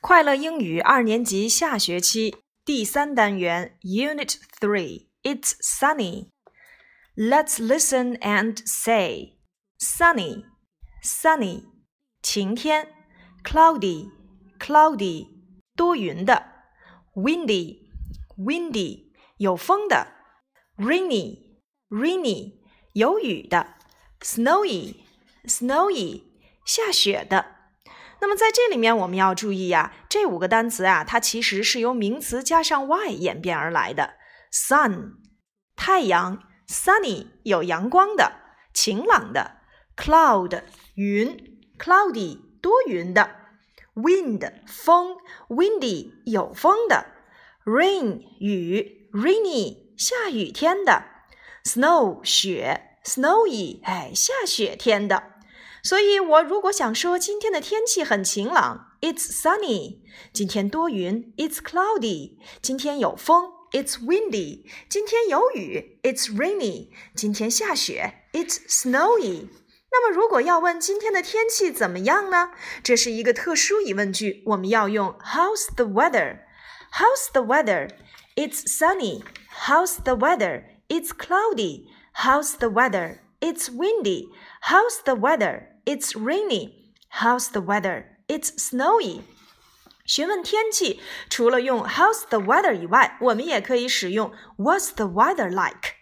快乐英语二年级下学期第三单元 Unit Three. It's sunny. Let's listen and say sunny, sunny. 晴天 cloudy, cloudy. 多云的 windy, windy. 有风的 rainy, rainy. 有雨的 snowy, snowy. 下雪的。 那么在这里面，我们要注意呀，这五个单词啊，它其实是由名词加上 y 演变而来的。sun 太阳，sunny 有阳光的、晴朗的。；cloud 云，cloudy 多云的。；wind 风，windy 有风的。；rain 雨，rainy 下雨天的。；snow 雪，snowy 哎下雪天的。所以，我如果想说今天的天气很晴朗，It's sunny。今天多云，It's cloudy。今天有风，It's windy。今天有雨，It's rainy。今天下雪，It's snowy。那么，如果要问今天的天气怎么样呢？这是一个特殊疑问句，我们要用 How's the weather？How's the weather？It's sunny。How's the weather？It's cloudy。How's the weather？It's windy。How's the weather? It's rainy. How's the weather? It's snowy. 询问天气，除了用 How's the weather 以外，我们也可以使用 What's the weather like?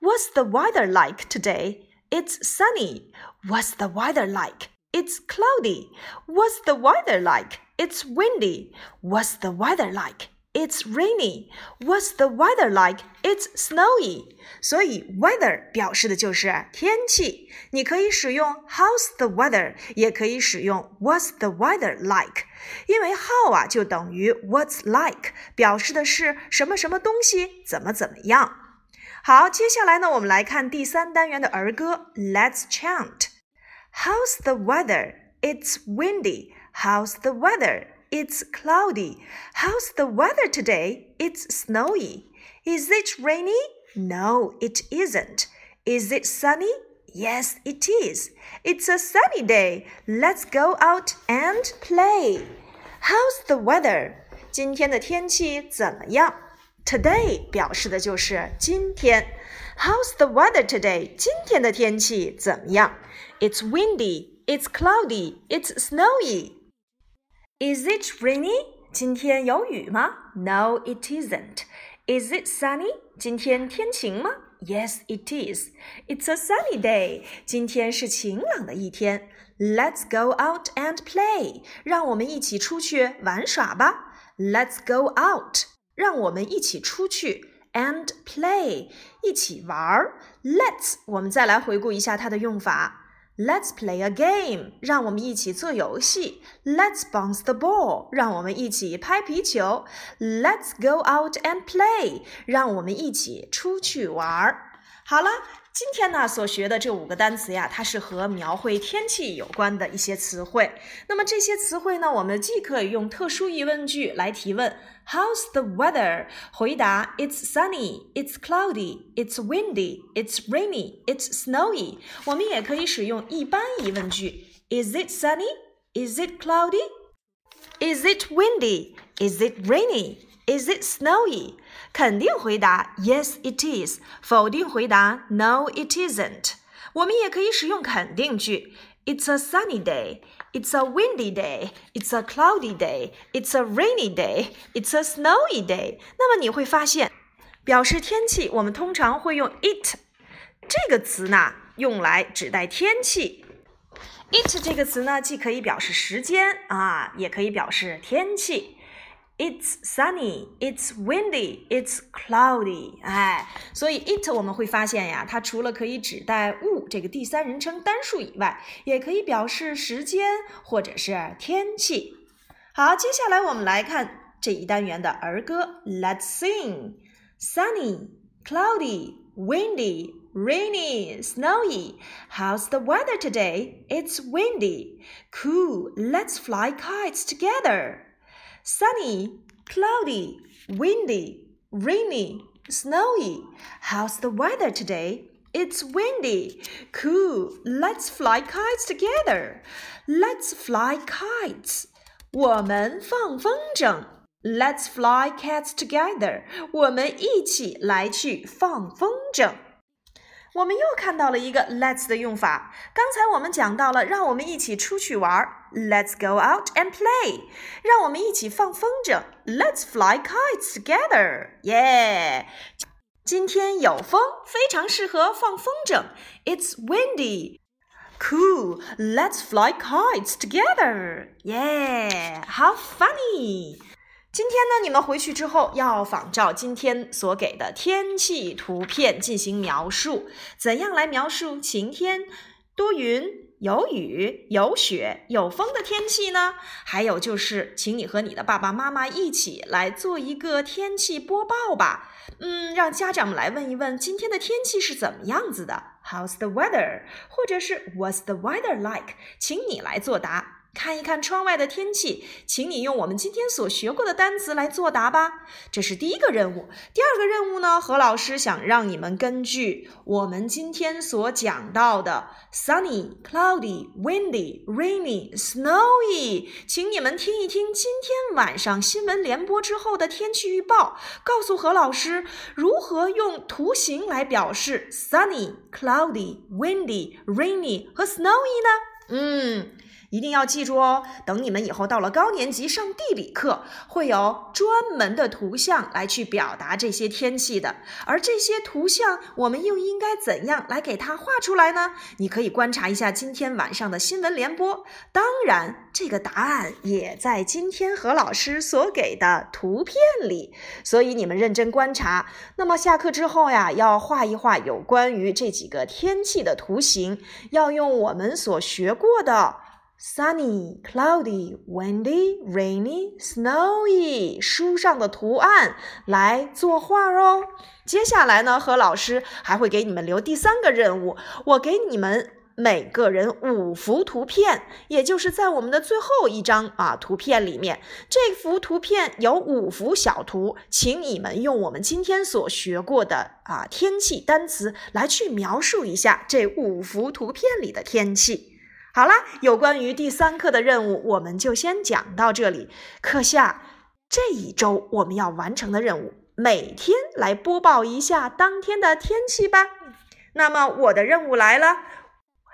What's the weather like today? It's sunny. What's the weather like? It's cloudy. What's the weather like? It's windy. What's the weather like? It's rainy. What's the weather like? It's snowy. 所以 weather 表示的就是天气。你可以使用 How's the weather，也可以使用 What's the weather like。因为 how 啊就等于 What's like，表示的是什么什么东西怎么怎么样。好，接下来呢，我们来看第三单元的儿歌。Let's chant. How's the weather? It's windy. How's the weather? It's cloudy. How's the weather today? It's snowy. Is it rainy? No, it isn't. Is it sunny? Yes, it is. It's a sunny day. Let's go out and play. How's the weather? 今天的天气怎么样？Today 表示的就是今天。How's the weather today? 今天的天气怎么样？It's windy. It's cloudy. It's snowy. Is it rainy? 今天有雨吗？No, it isn't. Is it sunny? 今天天晴吗？Yes, it is. It's a sunny day. 今天是晴朗的一天。Let's go out and play. 让我们一起出去玩耍吧。Let's go out. 让我们一起出去 and play. 一起玩儿。Let's 我们再来回顾一下它的用法。 Let's play a game，让我们一起做游戏。Let's bounce the ball，让我们一起拍皮球。Let's go out and play，让我们一起出去玩儿。好了。今天呢所学的这五个单词呀，它是和描绘天气有关的一些词汇。那么这些词汇呢，我们既可以用特殊疑问句来提问，How's the weather？回答，It's sunny, it's cloudy, it's windy, it's rainy, it's snowy。我们也可以使用一般疑问句，Is it sunny? Is it cloudy? Is it windy? Is it rainy? Is it snowy? 肯定回答 Yes, it is。否定回答 No, it isn't。我们也可以使用肯定句：It's a sunny day. It's a windy day. It's a cloudy day. It's a rainy day. It's a snowy day. 那么你会发现，表示天气，我们通常会用 it 这个词呢，用来指代天气。it 这个词呢，既可以表示时间啊，也可以表示天气。It's sunny, it's windy, it's cloudy。哎，所以 it 我们会发现呀，它除了可以指代物这个第三人称单数以外，也可以表示时间或者是天气。好，接下来我们来看这一单元的儿歌。Let's sing. Sunny, cloudy, windy, rainy, snowy. How's the weather today? It's windy. Cool. Let's fly kites together sunny, cloudy, windy, rainy, snowy. How's the weather today? It's windy. Cool. Let's fly kites together. Let's fly kites. 我们放风筝。Let's fly cats together。我们一起来去放风筝。 我们又看到了一个 let's 的用法。刚才我们讲到了，让我们一起出去玩，Let's go out and play。让我们一起放风筝，Let's fly kites together。耶！今天有风，非常适合放风筝。It's windy。Cool. Let's fly kites together. Yeah. How funny. 今天呢，你们回去之后要仿照今天所给的天气图片进行描述。怎样来描述晴天、多云、有雨、有雪、有风的天气呢？还有就是，请你和你的爸爸妈妈一起来做一个天气播报吧。嗯，让家长们来问一问今天的天气是怎么样子的？How's the weather？或者是 What's the weather like？请你来作答。看一看窗外的天气，请你用我们今天所学过的单词来作答吧。这是第一个任务。第二个任务呢？何老师想让你们根据我们今天所讲到的 sunny、cloudy、windy、rainy、snowy，请你们听一听今天晚上新闻联播之后的天气预报，告诉何老师如何用图形来表示 sunny、cloudy、windy、rainy 和 snowy 呢？嗯。一定要记住哦！等你们以后到了高年级上地理课，会有专门的图像来去表达这些天气的。而这些图像，我们又应该怎样来给它画出来呢？你可以观察一下今天晚上的新闻联播。当然，这个答案也在今天何老师所给的图片里。所以你们认真观察。那么下课之后呀，要画一画有关于这几个天气的图形，要用我们所学过的。Sunny, cloudy, windy, rainy, snowy，书上的图案来作画哦。接下来呢，何老师还会给你们留第三个任务。我给你们每个人五幅图片，也就是在我们的最后一张啊图片里面，这幅图片有五幅小图，请你们用我们今天所学过的啊天气单词来去描述一下这五幅图片里的天气。好啦，有关于第三课的任务，我们就先讲到这里。课下这一周我们要完成的任务，每天来播报一下当天的天气吧。那么我的任务来了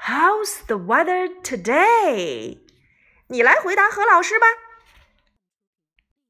，How's the weather today？你来回答何老师吧。